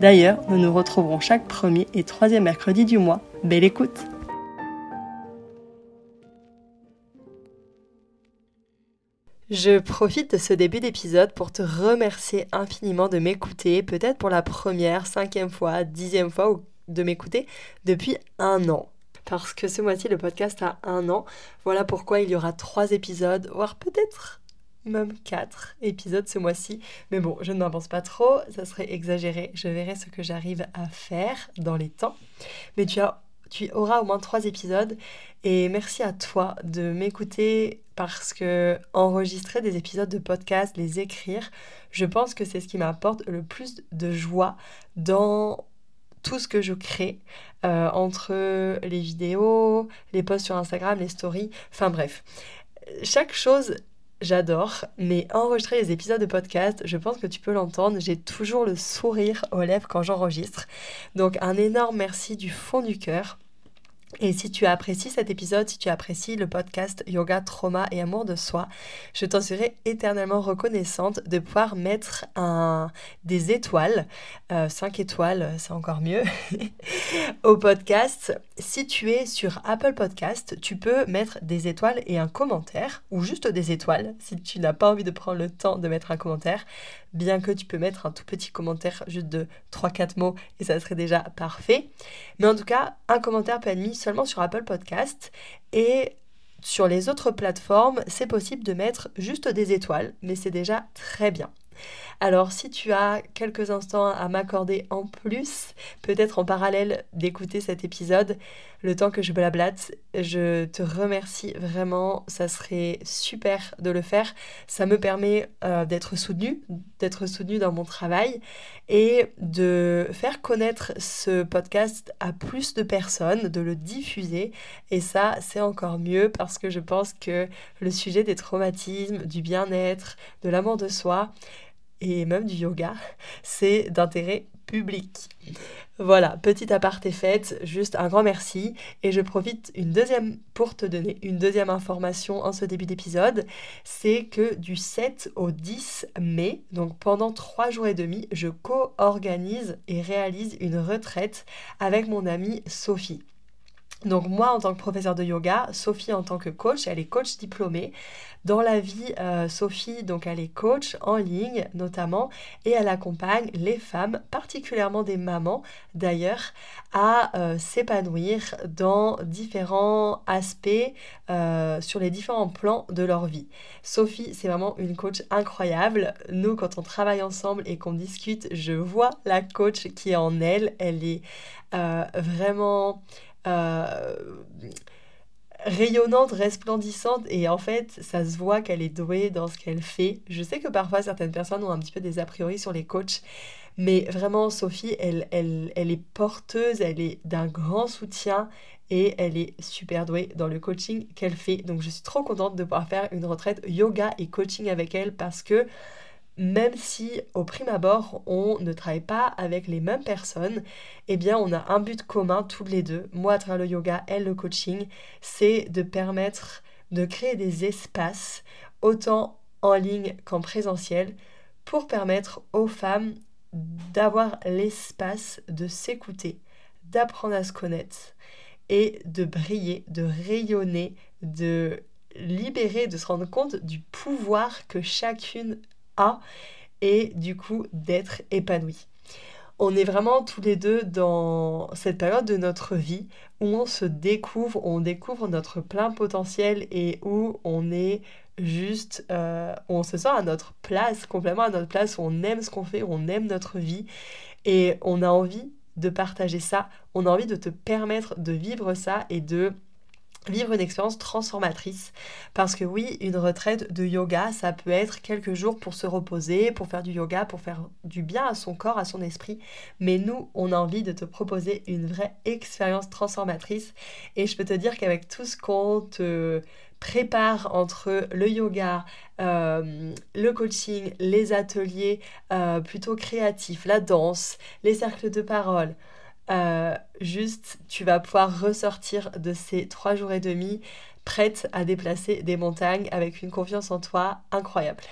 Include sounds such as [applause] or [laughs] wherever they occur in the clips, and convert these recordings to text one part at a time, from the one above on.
D'ailleurs, nous nous retrouverons chaque premier et troisième mercredi du mois. Belle écoute Je profite de ce début d'épisode pour te remercier infiniment de m'écouter, peut-être pour la première, cinquième fois, dixième fois, ou de m'écouter depuis un an. Parce que ce mois-ci, le podcast a un an. Voilà pourquoi il y aura trois épisodes, voire peut-être même 4 épisodes ce mois-ci. Mais bon, je ne m'avance pas trop, ça serait exagéré. Je verrai ce que j'arrive à faire dans les temps. Mais tu, as, tu auras au moins 3 épisodes. Et merci à toi de m'écouter parce que enregistrer des épisodes de podcast, les écrire, je pense que c'est ce qui m'apporte le plus de joie dans tout ce que je crée euh, entre les vidéos, les posts sur Instagram, les stories, enfin bref. Chaque chose J'adore, mais enregistrer les épisodes de podcast, je pense que tu peux l'entendre, j'ai toujours le sourire aux lèvres quand j'enregistre. Donc un énorme merci du fond du cœur. Et si tu apprécies cet épisode, si tu apprécies le podcast Yoga, Trauma et Amour de Soi, je t'en serai éternellement reconnaissante de pouvoir mettre des étoiles, 5 euh, étoiles, c'est encore mieux, [laughs] au podcast. Si tu es sur Apple Podcast, tu peux mettre des étoiles et un commentaire, ou juste des étoiles, si tu n'as pas envie de prendre le temps de mettre un commentaire bien que tu peux mettre un tout petit commentaire juste de 3-4 mots et ça serait déjà parfait. Mais en tout cas, un commentaire peut être mis seulement sur Apple Podcast et sur les autres plateformes, c'est possible de mettre juste des étoiles, mais c'est déjà très bien. Alors si tu as quelques instants à m'accorder en plus, peut-être en parallèle d'écouter cet épisode, le temps que je blablate, je te remercie vraiment, ça serait super de le faire. Ça me permet euh, d'être soutenu, d'être soutenu dans mon travail et de faire connaître ce podcast à plus de personnes, de le diffuser. Et ça, c'est encore mieux parce que je pense que le sujet des traumatismes, du bien-être, de l'amour de soi, et même du yoga, [laughs] c'est d'intérêt public. Voilà, petite aparté faite, juste un grand merci et je profite une deuxième pour te donner une deuxième information en ce début d'épisode, c'est que du 7 au 10 mai, donc pendant trois jours et demi, je co-organise et réalise une retraite avec mon amie Sophie. Donc moi en tant que professeur de yoga, Sophie en tant que coach, elle est coach diplômée. Dans la vie, euh, Sophie, donc elle est coach en ligne notamment et elle accompagne les femmes, particulièrement des mamans d'ailleurs, à euh, s'épanouir dans différents aspects euh, sur les différents plans de leur vie. Sophie, c'est vraiment une coach incroyable. Nous, quand on travaille ensemble et qu'on discute, je vois la coach qui est en elle. Elle est vraiment euh, rayonnante, resplendissante et en fait ça se voit qu'elle est douée dans ce qu'elle fait. Je sais que parfois certaines personnes ont un petit peu des a priori sur les coachs, mais vraiment Sophie, elle, elle est porteuse, elle est d'un grand soutien et elle est super douée dans le coaching qu'elle fait. Donc je suis trop contente de pouvoir faire une retraite yoga et coaching avec elle parce que même si au prime abord on ne travaille pas avec les mêmes personnes, eh bien on a un but commun tous les deux, moi à travers le yoga, elle le coaching, c'est de permettre de créer des espaces autant en ligne qu'en présentiel pour permettre aux femmes d'avoir l'espace de s'écouter, d'apprendre à se connaître et de briller, de rayonner, de libérer, de se rendre compte du pouvoir que chacune et du coup d'être épanoui. On est vraiment tous les deux dans cette période de notre vie où on se découvre, on découvre notre plein potentiel et où on est juste euh, on se sent à notre place, complètement à notre place, où on aime ce qu'on fait, on aime notre vie et on a envie de partager ça, on a envie de te permettre de vivre ça et de vivre une expérience transformatrice. Parce que oui, une retraite de yoga, ça peut être quelques jours pour se reposer, pour faire du yoga, pour faire du bien à son corps, à son esprit. Mais nous, on a envie de te proposer une vraie expérience transformatrice. Et je peux te dire qu'avec tout ce qu'on te prépare entre le yoga, euh, le coaching, les ateliers euh, plutôt créatifs, la danse, les cercles de parole, euh, juste, tu vas pouvoir ressortir de ces trois jours et demi prête à déplacer des montagnes avec une confiance en toi incroyable.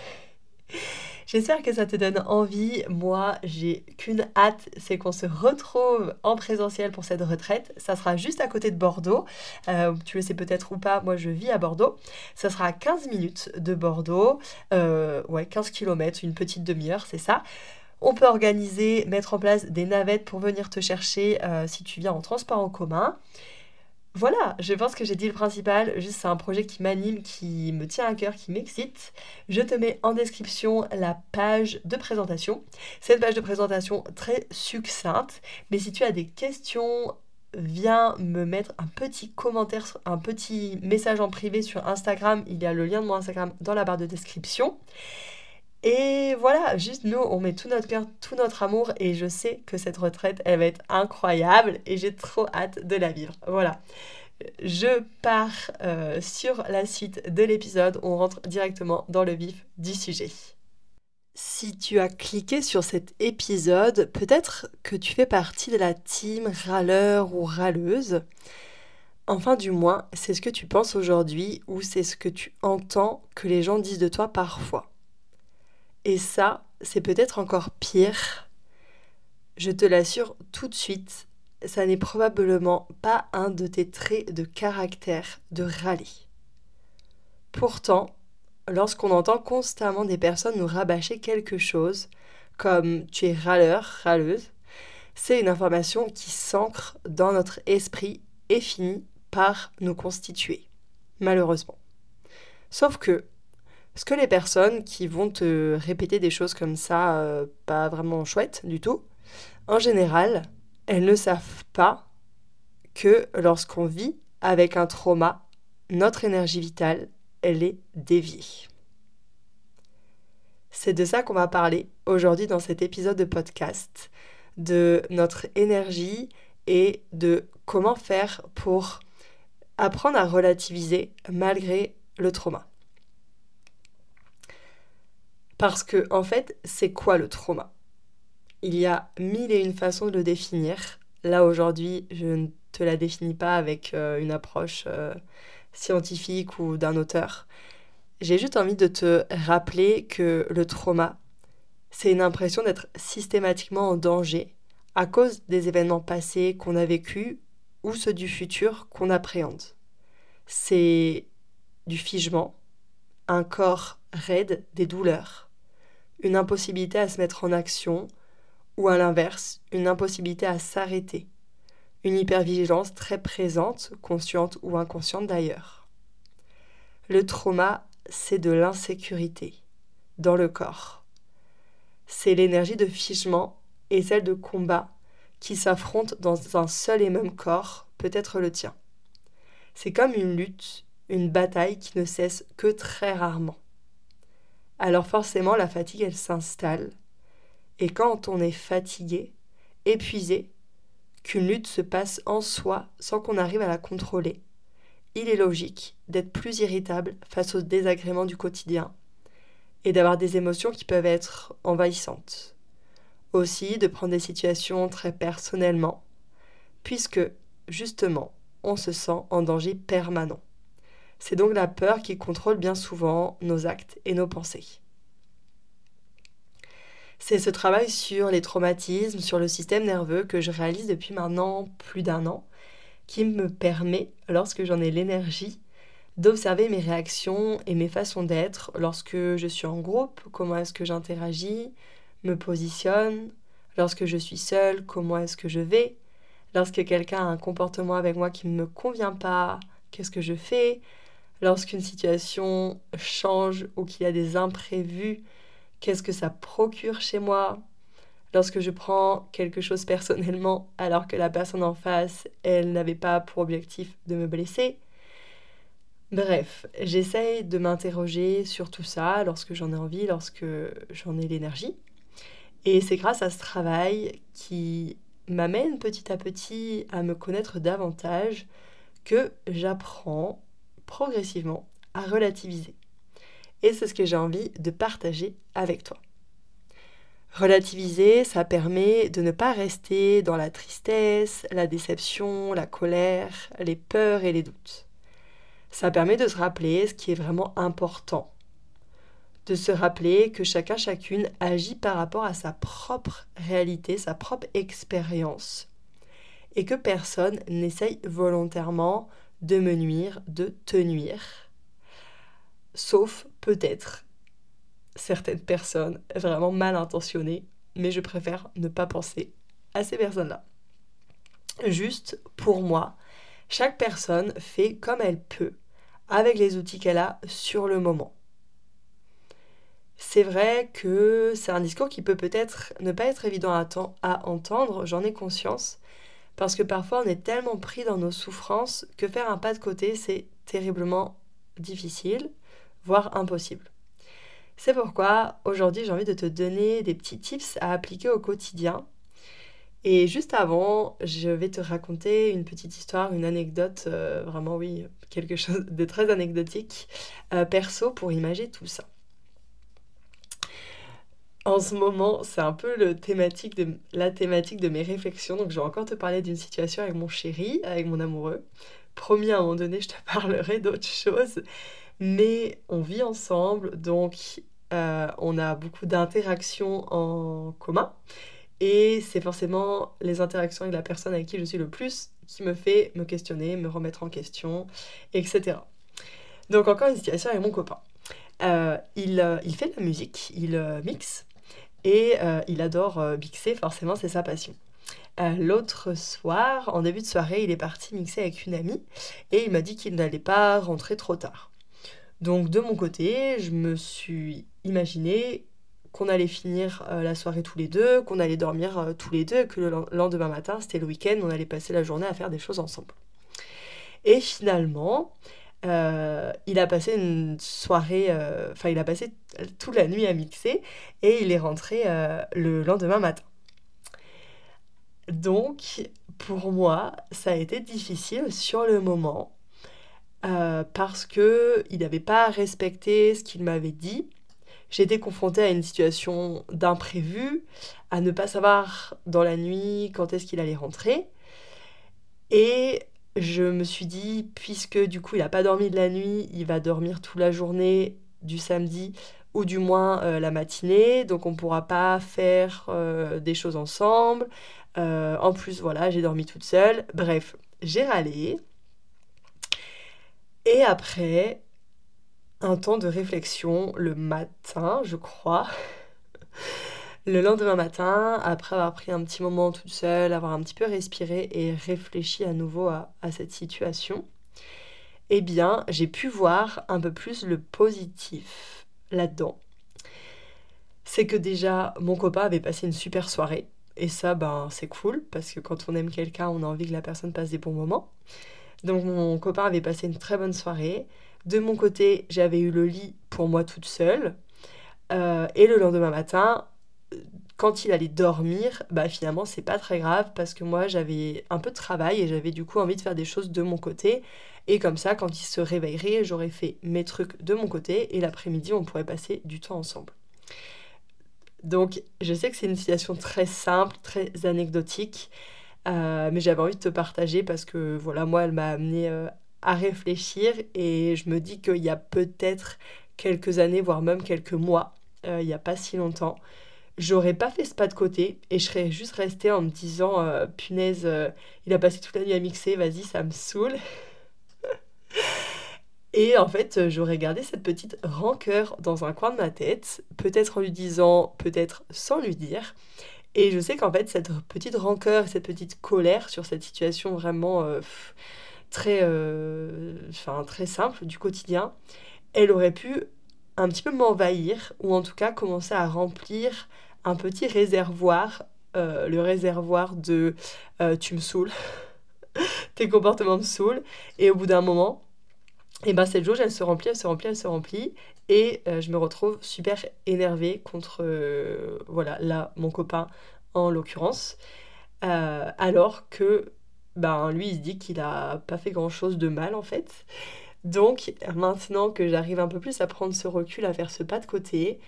J'espère que ça te donne envie. Moi, j'ai qu'une hâte, c'est qu'on se retrouve en présentiel pour cette retraite. Ça sera juste à côté de Bordeaux. Euh, tu le sais peut-être ou pas, moi je vis à Bordeaux. Ça sera à 15 minutes de Bordeaux. Euh, ouais, 15 km, une petite demi-heure, c'est ça. On peut organiser, mettre en place des navettes pour venir te chercher euh, si tu viens en transport en commun. Voilà, je pense que j'ai dit le principal. Juste, c'est un projet qui m'anime, qui me tient à cœur, qui m'excite. Je te mets en description la page de présentation. Cette page de présentation très succincte. Mais si tu as des questions, viens me mettre un petit commentaire, un petit message en privé sur Instagram. Il y a le lien de mon Instagram dans la barre de description. Et voilà, juste nous, on met tout notre cœur, tout notre amour et je sais que cette retraite, elle va être incroyable et j'ai trop hâte de la vivre. Voilà. Je pars euh, sur la suite de l'épisode, on rentre directement dans le vif du sujet. Si tu as cliqué sur cet épisode, peut-être que tu fais partie de la team râleur ou râleuse. Enfin, du moins, c'est ce que tu penses aujourd'hui ou c'est ce que tu entends que les gens disent de toi parfois. Et ça, c'est peut-être encore pire. Je te l'assure tout de suite, ça n'est probablement pas un de tes traits de caractère de râler. Pourtant, lorsqu'on entend constamment des personnes nous rabâcher quelque chose, comme tu es râleur, râleuse, c'est une information qui s'ancre dans notre esprit et finit par nous constituer, malheureusement. Sauf que est-ce que les personnes qui vont te répéter des choses comme ça, euh, pas vraiment chouettes du tout, en général, elles ne savent pas que lorsqu'on vit avec un trauma, notre énergie vitale, elle est déviée. C'est de ça qu'on va parler aujourd'hui dans cet épisode de podcast, de notre énergie et de comment faire pour apprendre à relativiser malgré le trauma. Parce que, en fait, c'est quoi le trauma? Il y a mille et une façons de le définir. Là, aujourd'hui, je ne te la définis pas avec euh, une approche euh, scientifique ou d'un auteur. J'ai juste envie de te rappeler que le trauma, c'est une impression d'être systématiquement en danger à cause des événements passés qu'on a vécus ou ceux du futur qu'on appréhende. C'est du figement, un corps raide, des douleurs, une impossibilité à se mettre en action, ou à l'inverse, une impossibilité à s'arrêter, une hypervigilance très présente, consciente ou inconsciente d'ailleurs. Le trauma, c'est de l'insécurité dans le corps. C'est l'énergie de figement et celle de combat qui s'affrontent dans un seul et même corps, peut-être le tien. C'est comme une lutte, une bataille qui ne cesse que très rarement alors forcément la fatigue elle s'installe. Et quand on est fatigué, épuisé, qu'une lutte se passe en soi sans qu'on arrive à la contrôler, il est logique d'être plus irritable face aux désagréments du quotidien et d'avoir des émotions qui peuvent être envahissantes. Aussi de prendre des situations très personnellement, puisque justement on se sent en danger permanent. C'est donc la peur qui contrôle bien souvent nos actes et nos pensées. C'est ce travail sur les traumatismes, sur le système nerveux que je réalise depuis maintenant plus d'un an, qui me permet, lorsque j'en ai l'énergie, d'observer mes réactions et mes façons d'être lorsque je suis en groupe, comment est-ce que j'interagis, me positionne, lorsque je suis seule, comment est-ce que je vais, lorsque quelqu'un a un comportement avec moi qui ne me convient pas, qu'est-ce que je fais, lorsqu'une situation change ou qu'il y a des imprévus, qu'est-ce que ça procure chez moi? Lorsque je prends quelque chose [laughs] personnellement alors que la personne en face, elle n'avait pas pour objectif de me blesser. Bref, j'essaye de m'interroger sur tout ça lorsque j'en ai envie, lorsque j'en ai l'énergie. Et c'est grâce à ce travail qui m'amène petit à petit à me connaître davantage que j'apprends progressivement à relativiser. Et c'est ce que j'ai envie de partager avec toi. Relativiser, ça permet de ne pas rester dans la tristesse, la déception, la colère, les peurs et les doutes. Ça permet de se rappeler ce qui est vraiment important. De se rappeler que chacun, chacune agit par rapport à sa propre réalité, sa propre expérience. Et que personne n'essaye volontairement de me nuire, de te nuire. Sauf peut-être certaines personnes vraiment mal intentionnées, mais je préfère ne pas penser à ces personnes-là. Juste pour moi, chaque personne fait comme elle peut, avec les outils qu'elle a sur le moment. C'est vrai que c'est un discours qui peut peut-être ne pas être évident à, à entendre, j'en ai conscience, parce que parfois on est tellement pris dans nos souffrances que faire un pas de côté, c'est terriblement difficile, voire impossible. C'est pourquoi aujourd'hui j'ai envie de te donner des petits tips à appliquer au quotidien. Et juste avant, je vais te raconter une petite histoire, une anecdote, euh, vraiment oui, quelque chose de très anecdotique, euh, perso, pour imaginer tout ça. En ce moment, c'est un peu le thématique de, la thématique de mes réflexions. Donc, je vais encore te parler d'une situation avec mon chéri, avec mon amoureux. Promis, à un moment donné, je te [laughs] parlerai d'autres choses. Mais on vit ensemble, donc euh, on a beaucoup d'interactions en commun. Et c'est forcément les interactions avec la personne avec qui je suis le plus qui me fait me questionner, me remettre en question, etc. Donc encore une situation avec mon copain. Euh, il, euh, il, fait de la musique, il mixe et euh, il adore euh, mixer, forcément, c'est sa passion. Euh, l'autre soir, en début de soirée, il est parti mixer avec une amie et il m'a dit qu'il n'allait pas rentrer trop tard. Donc de mon côté, je me suis imaginé qu'on allait finir la soirée tous les deux, qu'on allait dormir tous les deux, que le lendemain matin, c'était le week-end, on allait passer la journée à faire des choses ensemble. Et finalement, euh, il a passé une soirée, euh, enfin il a passé toute la nuit à mixer et il est rentré euh, le lendemain matin. Donc pour moi, ça a été difficile sur le moment parce que il n'avait pas respecté ce qu'il m'avait dit. J'étais confrontée à une situation d'imprévu, à ne pas savoir dans la nuit quand est-ce qu'il allait rentrer. Et je me suis dit, puisque du coup il n'a pas dormi de la nuit, il va dormir toute la journée du samedi ou du moins euh, la matinée, donc on ne pourra pas faire euh, des choses ensemble. Euh, en plus, voilà, j'ai dormi toute seule. Bref, j'ai râlé. Et après, un temps de réflexion le matin, je crois. [laughs] Le lendemain matin, après avoir pris un petit moment toute seule, avoir un petit peu respiré et réfléchi à nouveau à, cette situation, eh bien, j'ai pu voir un peu plus le positif là-dedans. C'est que déjà, mon copain avait passé une super soirée. Et ça, ben, c'est cool, parce que quand on aime quelqu'un, on a envie que la personne passe des bons moments. Donc mon copain avait passé une très bonne soirée. De mon côté, j'avais eu le lit pour moi toute seule. Euh, et le lendemain matin, quand il allait dormir, bah finalement c'est pas très grave parce que moi j'avais un peu de travail et j'avais du coup envie de faire des choses de mon côté. Et comme ça, quand il se réveillerait, j'aurais fait mes trucs de mon côté et l'après-midi on pourrait passer du temps ensemble. Donc je sais que c'est une situation très simple, très anecdotique, euh, mais j'avais envie de te partager parce que voilà, moi elle m'a amené euh, à réfléchir et je me dis qu'il y a peut-être quelques années, voire même quelques mois, euh, il n'y a pas si longtemps, j'aurais pas fait ce pas de côté et je serais juste restée en me disant euh, punaise, euh, il a passé toute la nuit à mixer, vas-y, ça me saoule. [laughs] et en fait, j'aurais gardé cette petite rancœur dans un coin de ma tête, peut-être en lui disant, peut-être sans lui dire. Et je sais qu'en fait, cette petite rancœur, cette petite colère sur cette situation vraiment très, enfin, très simple du quotidien, elle aurait pu un petit peu m'envahir, ou en tout cas commencer à remplir un petit réservoir, le réservoir de tu me saoules, [laughs] tes comportements me saoulent, et au bout d'un moment, et ben cette jauge, elle se remplit, elle se remplit, elle se remplit, et euh, je me retrouve super énervée contre, euh, voilà, là, mon copain en l'occurrence, euh, alors que, ben lui, il se dit qu'il a pas fait grand-chose de mal en fait. Donc maintenant que j'arrive un peu plus à prendre ce recul, à faire ce pas de côté,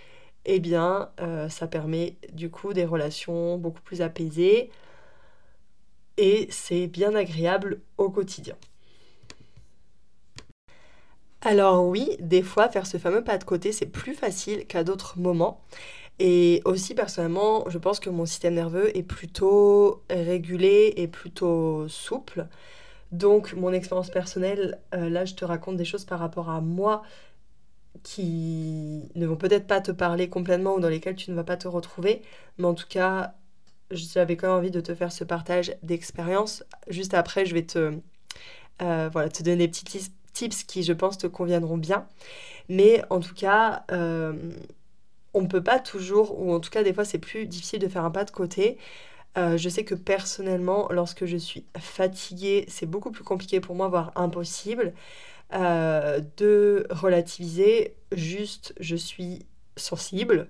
eh bien, ça permet du coup des relations beaucoup plus apaisées, et c'est bien agréable au quotidien. Alors oui, des fois, faire ce fameux pas de côté, c'est plus facile qu'à d'autres moments. Et aussi, personnellement, je pense que mon système nerveux est plutôt régulé et plutôt souple. Donc, mon expérience personnelle, euh, là, je te raconte des choses par rapport à moi qui ne vont peut-être pas te parler complètement ou dans lesquelles tu ne vas pas te retrouver. Mais en tout cas, j'avais quand même envie de te faire ce partage d'expérience. Juste après, je vais te, euh, voilà, te donner des petits tips qui, je pense, te conviendront bien. Mais en tout cas, euh, on ne peut pas toujours, ou en tout cas, des fois, c'est plus difficile de faire un pas de côté. Euh, je sais que personnellement, lorsque je suis fatiguée, c'est beaucoup plus compliqué pour moi, voire impossible, euh, de relativiser. Juste, je suis sensible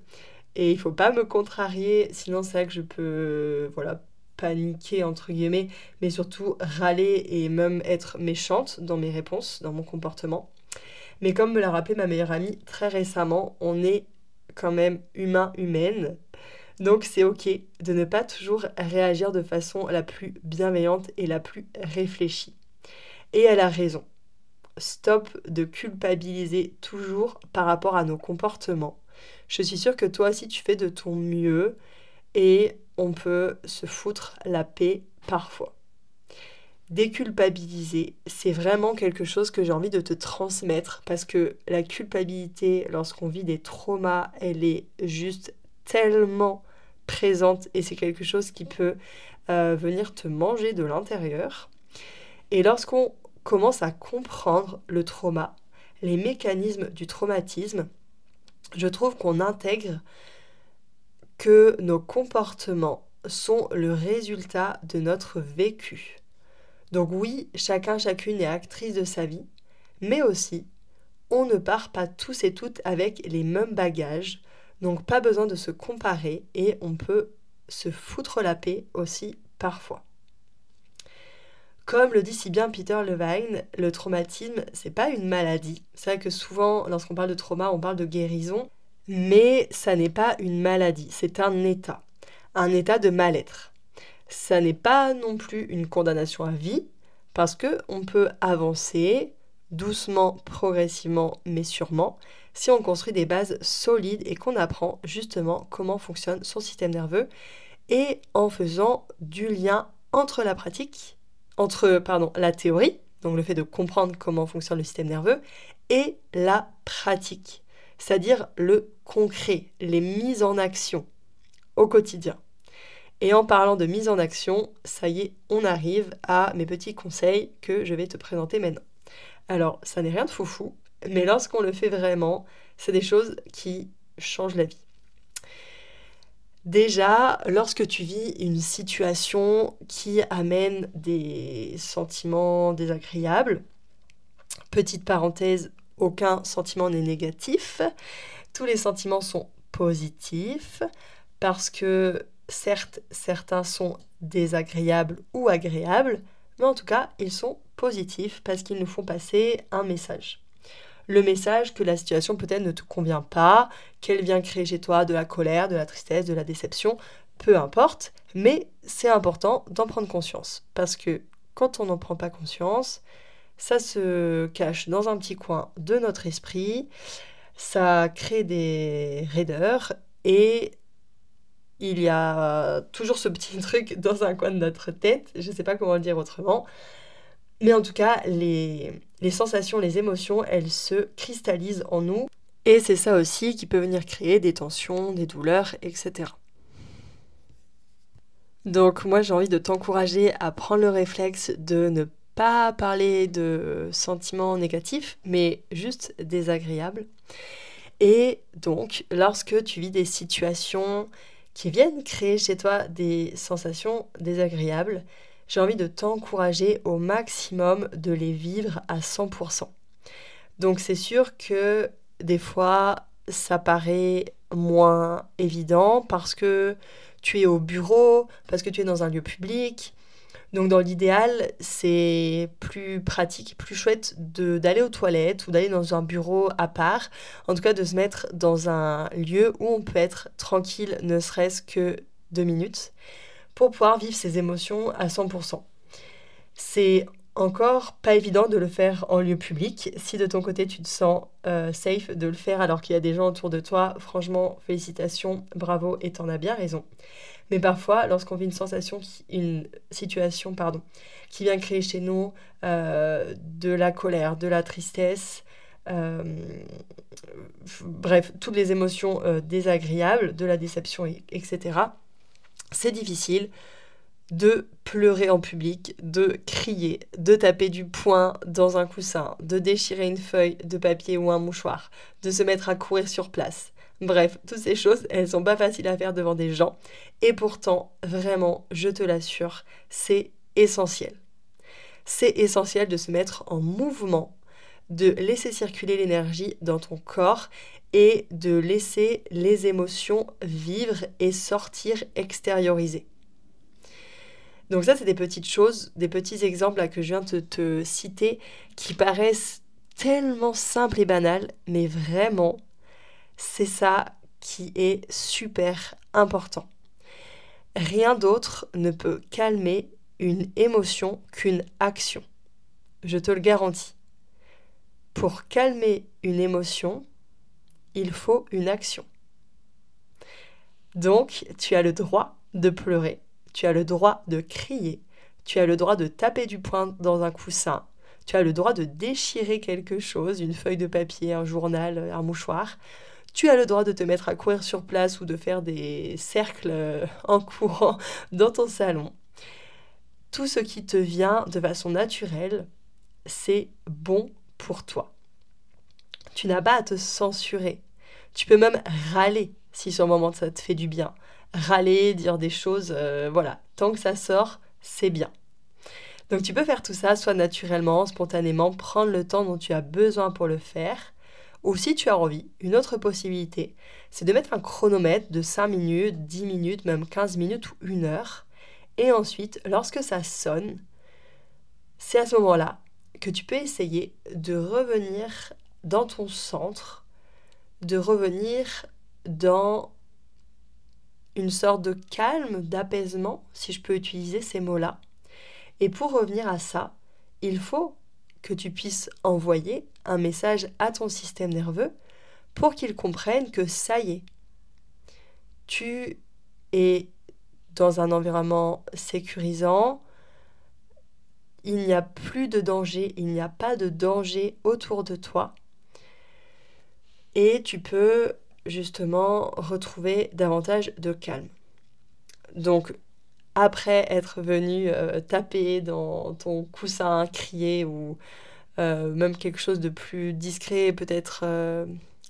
et il faut pas me contrarier, sinon c'est vrai que je peux, voilà, paniquer entre guillemets, mais surtout râler et même être méchante dans mes réponses, dans mon comportement. Mais comme me l'a rappelé ma meilleure amie très récemment, on est quand même humain humaine. Donc c'est ok de ne pas toujours réagir de façon la plus bienveillante et la plus réfléchie. Et elle a raison. Stop de culpabiliser toujours par rapport à nos comportements. Je suis sûre que toi aussi tu fais de ton mieux et on peut se foutre la paix parfois. Déculpabiliser, c'est vraiment quelque chose que j'ai envie de te transmettre parce que la culpabilité, lorsqu'on vit des traumas, elle est juste tellement présente et c'est quelque chose qui peut euh, venir te manger de l'intérieur. Et lorsqu'on commence à comprendre le trauma, les mécanismes du traumatisme, je trouve qu'on intègre que nos comportements sont le résultat de notre vécu. Donc oui, chacun, chacune est actrice de sa vie, mais aussi, on ne part pas tous et toutes avec les mêmes bagages, donc pas besoin de se comparer et on peut se foutre la paix aussi parfois. Comme le dit si bien Peter Levine, le traumatisme, c'est pas une maladie. C'est vrai que souvent, lorsqu'on parle de trauma, on parle de guérison, mais ça n'est pas une maladie, c'est un état, un état de mal-être. Ça n'est pas non plus une condamnation à vie, parce que on peut avancer doucement, progressivement, mais sûrement, si on construit des bases solides et qu'on apprend justement comment fonctionne son système nerveux et en faisant du lien entre la pratique, entre pardon, la théorie, donc le fait de comprendre comment fonctionne le système nerveux, et la pratique c'est-à-dire le concret, les mises en action au quotidien. Et en parlant de mise en action, ça y est, on arrive à mes petits conseils que je vais te présenter maintenant. Alors, ça n'est rien de foufou, mais lorsqu'on le fait vraiment, c'est des choses qui changent la vie. Déjà, lorsque tu vis une situation qui amène des sentiments désagréables, petite parenthèse, aucun sentiment n'est négatif. Tous les sentiments sont positifs parce que certes, certains sont désagréables ou agréables, mais en tout cas, ils sont positifs parce qu'ils nous font passer un message. Le message que la situation peut-être ne te convient pas, qu'elle vient créer chez toi de la colère, de la tristesse, de la déception, peu importe, mais c'est important d'en prendre conscience. Parce que quand on n'en prend pas conscience, ça se cache dans un petit coin de notre esprit, ça crée des raideurs et il y a toujours ce petit [laughs] truc dans un coin de notre tête, je ne sais pas comment le dire autrement, mais en tout cas, les, sensations, les émotions, elles se cristallisent en nous et c'est ça aussi qui peut venir créer des tensions, des douleurs, etc. Donc moi j'ai envie de t'encourager à prendre le réflexe de ne pas parler de sentiments négatifs, mais juste désagréables. Et donc, lorsque tu vis des situations qui viennent créer chez toi des sensations désagréables, j'ai envie de t'encourager au maximum de les vivre à 100%. Donc c'est sûr que des fois, ça paraît moins évident parce que tu es au bureau, parce que tu es dans un lieu public. Donc dans l'idéal, c'est plus pratique, plus chouette d'aller aux toilettes ou d'aller dans un bureau à part. En tout cas, de se mettre dans un lieu où on peut être tranquille, ne serait-ce que deux minutes, pour pouvoir vivre ses émotions à 100%. C'est encore pas évident de le faire en lieu public. Si de ton côté tu te sens euh, safe de le faire alors qu'il y a des gens autour de toi, franchement, félicitations, bravo et t'en as bien raison. Mais parfois, lorsqu'on vit une sensation, une situation, pardon, qui vient créer chez nous euh, de la colère, de la tristesse, euh, bref, toutes les émotions désagréables, de la déception, etc., c'est difficile de pleurer en public, de crier, de taper du poing dans un coussin, de déchirer une feuille de papier ou un mouchoir, de se mettre à courir sur place. Bref, toutes ces choses, elles sont pas faciles à faire devant des gens. Et pourtant, vraiment, je te l'assure, c'est essentiel. C'est essentiel de se mettre en mouvement, de laisser circuler l'énergie dans ton corps et de laisser les émotions vivre et sortir extérioriser. Donc ça, c'est des petites choses, des petits exemples que je viens de te citer qui paraissent tellement simples et banals, mais vraiment, c'est ça qui est super important. Rien d'autre ne peut calmer une émotion qu'une action. Je te le garantis. Pour calmer une émotion, il faut une action. Donc, tu as le droit de pleurer, tu as le droit de crier, tu as le droit de taper du poing dans un coussin, tu as le droit de déchirer quelque chose, une feuille de papier, un journal, un mouchoir. Tu as le droit de te mettre à courir sur place ou de faire des cercles euh, en courant [laughs] dans ton salon. Tout ce qui te vient de façon naturelle, c'est bon pour toi. Tu n'as pas à te censurer. Tu peux même râler si sur le moment ça te fait du bien râler, dire des choses, euh, voilà, tant que ça sort, c'est bien. Donc tu peux faire tout ça soit naturellement, spontanément, prendre le temps dont tu as besoin pour le faire. Ou si tu as envie, une autre possibilité, c'est de mettre un chronomètre de 5 minutes, 10 minutes, même 15 minutes ou une heure. Et ensuite, lorsque ça sonne, c'est à ce moment-là que tu peux essayer de revenir dans ton centre, de revenir dans une sorte de calme, d'apaisement, si je peux utiliser ces mots-là. Et pour revenir à ça, il faut que tu puisses envoyer un message à ton système nerveux pour qu'il comprenne que ça y est, tu es dans un environnement sécurisant, il n'y a plus de danger, il n'y a pas de danger autour de toi. Et tu peux justement retrouver davantage de calme. Donc, après être venu euh, taper dans ton coussin, crier ou euh, même quelque chose de plus discret, peut-être, euh,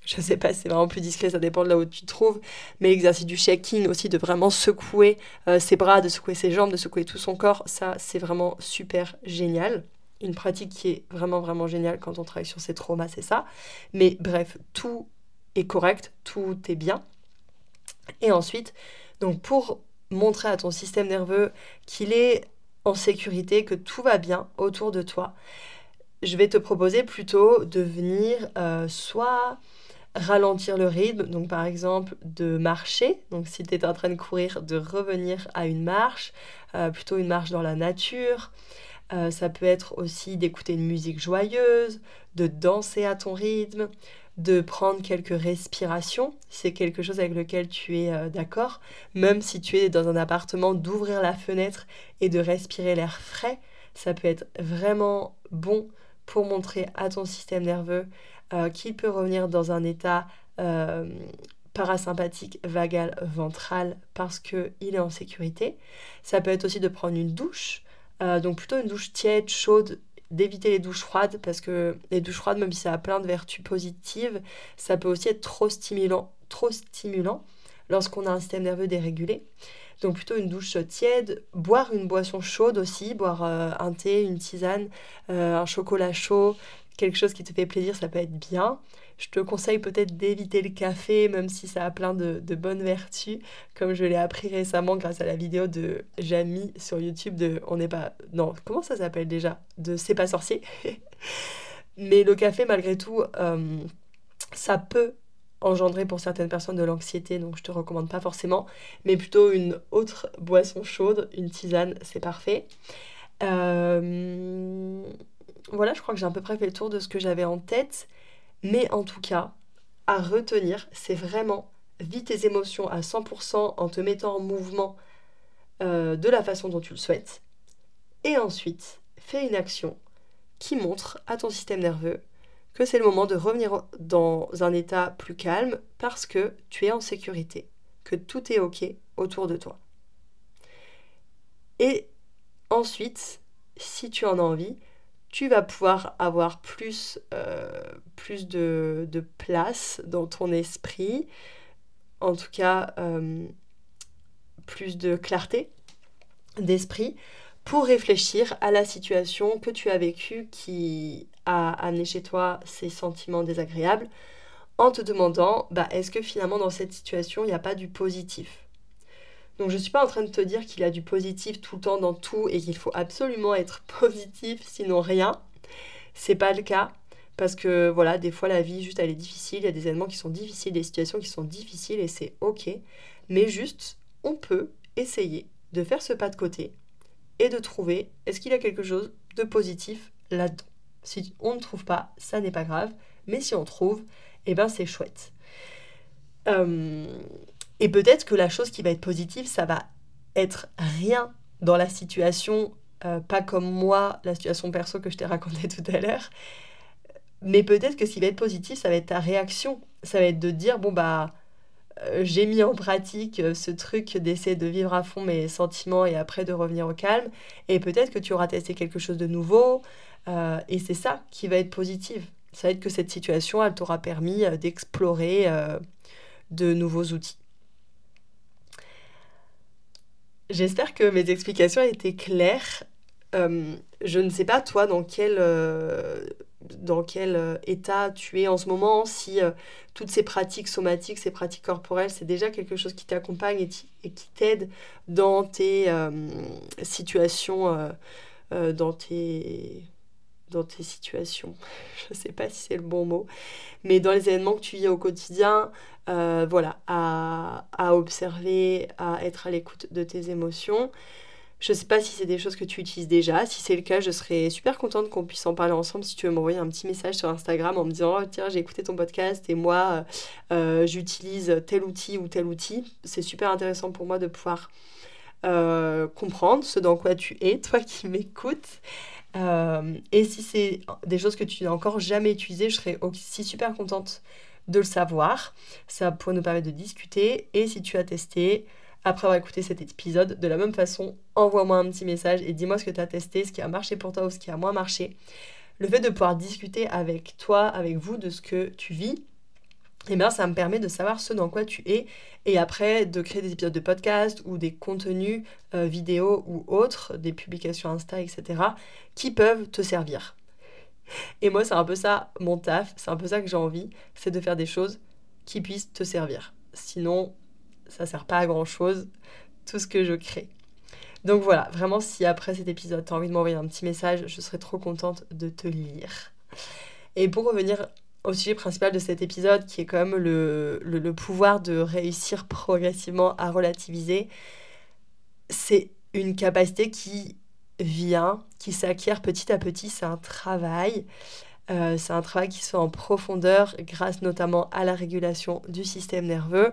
je sais pas, c'est vraiment plus discret, ça dépend de là où tu trouves, mais l'exercice du shaking aussi, de vraiment secouer ses bras, de secouer ses jambes, de secouer tout son corps, ça c'est vraiment super génial. Une pratique qui est vraiment vraiment géniale quand on travaille sur ses traumas, c'est ça. Mais bref, tout correct, tout est bien. Et ensuite, donc pour montrer à ton système nerveux qu'il est en sécurité, que tout va bien autour de toi, je vais te proposer plutôt de venir euh, soit ralentir le rythme, donc par exemple de marcher, donc si tu es en train de courir, de revenir à une marche, euh, plutôt une marche dans la nature. Euh, ça peut être aussi d'écouter une musique joyeuse, de danser à ton rythme, de prendre quelques respirations, c'est quelque chose avec lequel tu es euh, d'accord, même si tu es dans un appartement, d'ouvrir la fenêtre et de respirer l'air frais, ça peut être vraiment bon pour montrer à ton système nerveux euh, qu'il peut revenir dans un état euh, parasympathique, vagal, ventral, parce qu'il est en sécurité. Ça peut être aussi de prendre une douche Euh, donc plutôt une douche tiède, chaude, d'éviter les douches froides parce que les douches froides, même si ça a plein de vertus positives, ça peut aussi être trop stimulant, trop stimulant lorsqu'on a un système nerveux dérégulé. Donc plutôt une douche tiède, boire une boisson chaude aussi, boire un thé, une tisane, un chocolat chaud, quelque chose qui te fait plaisir, ça peut être bien. Je te conseille peut-être d'éviter le café, même si ça a plein de, bonnes vertus, comme je l'ai appris récemment grâce à la vidéo de Jamie sur YouTube de On n'est pas. Non, comment ça s'appelle déjà? De C'est pas sorcier. [laughs] Mais le café, malgré tout, euh, ça peut engendrer pour certaines personnes de l'anxiété, donc je te recommande pas forcément, mais plutôt une autre boisson chaude, une tisane, c'est parfait. Euh, voilà, je crois que j'ai à peu près fait le tour de ce que j'avais en tête. Mais en tout cas, à retenir, c'est vraiment vis tes émotions à 100% en te mettant en mouvement euh, de la façon dont tu le souhaites. Et ensuite, fais une action qui montre à ton système nerveux que c'est le moment de revenir dans un état plus calme parce que tu es en sécurité, que tout est OK autour de toi. Et ensuite, si tu en as envie, tu vas pouvoir avoir plus, euh, de, place dans ton esprit, en tout cas euh, plus de clarté d'esprit pour réfléchir à la situation que tu as vécue qui a amené chez toi ces sentiments désagréables en te demandant bah, est-ce que finalement dans cette situation il n'y a pas du positif? Donc je ne suis pas en train de te dire qu'il y a du positif tout le temps dans tout et qu'il faut absolument être [laughs] positif sinon rien. C'est pas le cas parce que voilà, des fois la vie juste elle est difficile, il y a des événements qui sont difficiles, des situations qui sont difficiles et c'est OK. Mais juste on peut essayer de faire ce pas de côté et de trouver est-ce qu'il y a quelque chose de positif là-dedans. Si on ne trouve pas, ça n'est pas grave, mais si on trouve, eh ben c'est chouette. Euh, et peut-être que la chose qui va être positive, ça va être rien dans la situation, euh, pas comme moi, la situation perso que je t'ai racontée tout à l'heure. Mais peut-être que ce qui va être positif, ça va être ta réaction. Ça va être de dire, bon, bah, euh, j'ai mis en pratique euh, ce truc d'essayer de vivre à fond mes sentiments et après de revenir au calme. Et peut-être que tu auras testé quelque chose de nouveau. et c'est ça qui va être positif. Ça va être que cette situation, elle t'aura permis d'explorer de nouveaux outils. J'espère que mes explications étaient claires. Euh, je ne sais pas, toi, dans quel, euh, dans quel euh, état tu es en ce moment, si toutes ces pratiques somatiques, ces pratiques corporelles, c'est déjà quelque chose qui t'accompagne et, et, qui t'aide dans tes situations, dans tes dans tes situations, [laughs] je ne sais pas si c'est le bon mot, mais dans les événements que tu vis au quotidien, euh, voilà, à, observer, à être à l'écoute de tes émotions. Je ne sais pas si c'est des choses que tu utilises déjà. Si c'est le cas, je serais super contente qu'on puisse en parler ensemble. Si tu veux m'envoyer un petit message sur Instagram en me disant oh, Tiens, j'ai écouté ton podcast et moi, euh, j'utilise tel outil ou tel outil. C'est super intéressant pour moi de pouvoir euh, comprendre ce dans quoi tu es, [laughs] toi qui m'écoutes. Euh, et si c'est des choses que tu n'as encore jamais utilisées, je serais aussi super contente de le savoir. Ça pourrait nous permettre de discuter. Et si tu as testé, après avoir écouté cet épisode, de la même façon, envoie-moi un petit message et dis-moi ce que tu as testé, ce qui a marché pour toi ou ce qui a moins marché. Le fait de pouvoir discuter avec toi, avec vous, de ce que tu vis, eh bien, ça me permet de savoir ce dans quoi tu es et après de créer des épisodes de podcast ou des contenus euh, vidéo ou autres, des publications Insta, etc., qui peuvent te servir. Et moi, c'est un peu ça mon taf, c'est un peu ça que j'ai envie, c'est de faire des choses qui puissent te servir. Sinon, ça sert pas à grand chose, tout ce que je crée. Donc voilà, vraiment, si après cet épisode, tu as envie de m'envoyer un petit message, je serais trop contente de te lire. Et pour revenir au sujet principal de cet épisode, qui est quand même le, le, pouvoir de réussir progressivement à relativiser, c'est une capacité qui vient, qui s'acquiert petit à petit, c'est un travail. Euh, c'est un travail qui se fait en profondeur grâce notamment à la régulation du système nerveux,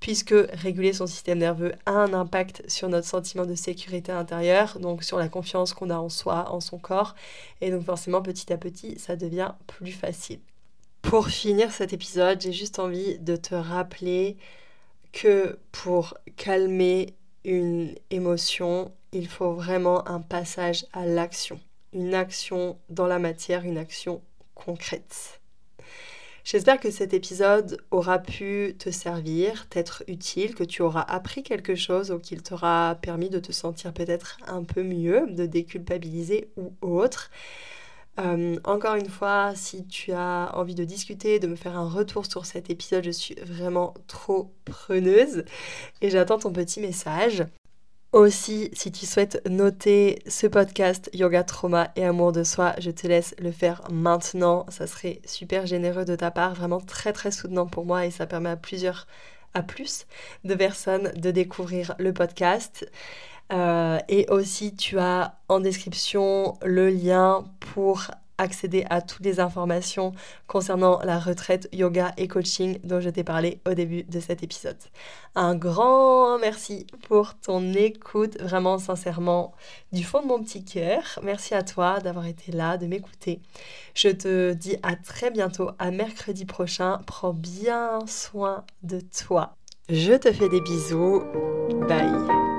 puisque réguler son système nerveux a un impact sur notre sentiment de sécurité intérieure, donc sur la confiance qu'on a en soi, en son corps, et donc forcément petit à petit ça devient plus facile. Pour finir cet épisode, j'ai juste envie de te rappeler que pour calmer une émotion, il faut vraiment un passage à l'action. Une action dans la matière, une action concrète. J'espère que cet épisode aura pu te servir, t'être utile, que tu auras appris quelque chose ou qu'il t'aura permis de te sentir peut-être un peu mieux, de déculpabiliser ou autre. Euh, encore une fois, si tu as envie de discuter, de me faire un retour sur cet épisode, je suis vraiment trop preneuse et j'attends ton petit message. Aussi, si tu souhaites noter ce podcast Yoga Trauma et Amour de soi, je te laisse le faire maintenant. Ça serait super généreux de ta part, vraiment très très soutenant pour moi et ça permet à plusieurs, à plus de personnes de découvrir le podcast. Euh, et aussi, tu as en description le lien pour accéder à toutes les informations concernant la retraite yoga et coaching dont je t'ai parlé au début de cet épisode. Un grand merci pour ton écoute, vraiment sincèrement du fond de mon petit cœur. Merci à toi d'avoir été là, de m'écouter. Je te dis à très bientôt, à mercredi prochain. Prends bien soin de toi. Je te fais des bisous. Bye.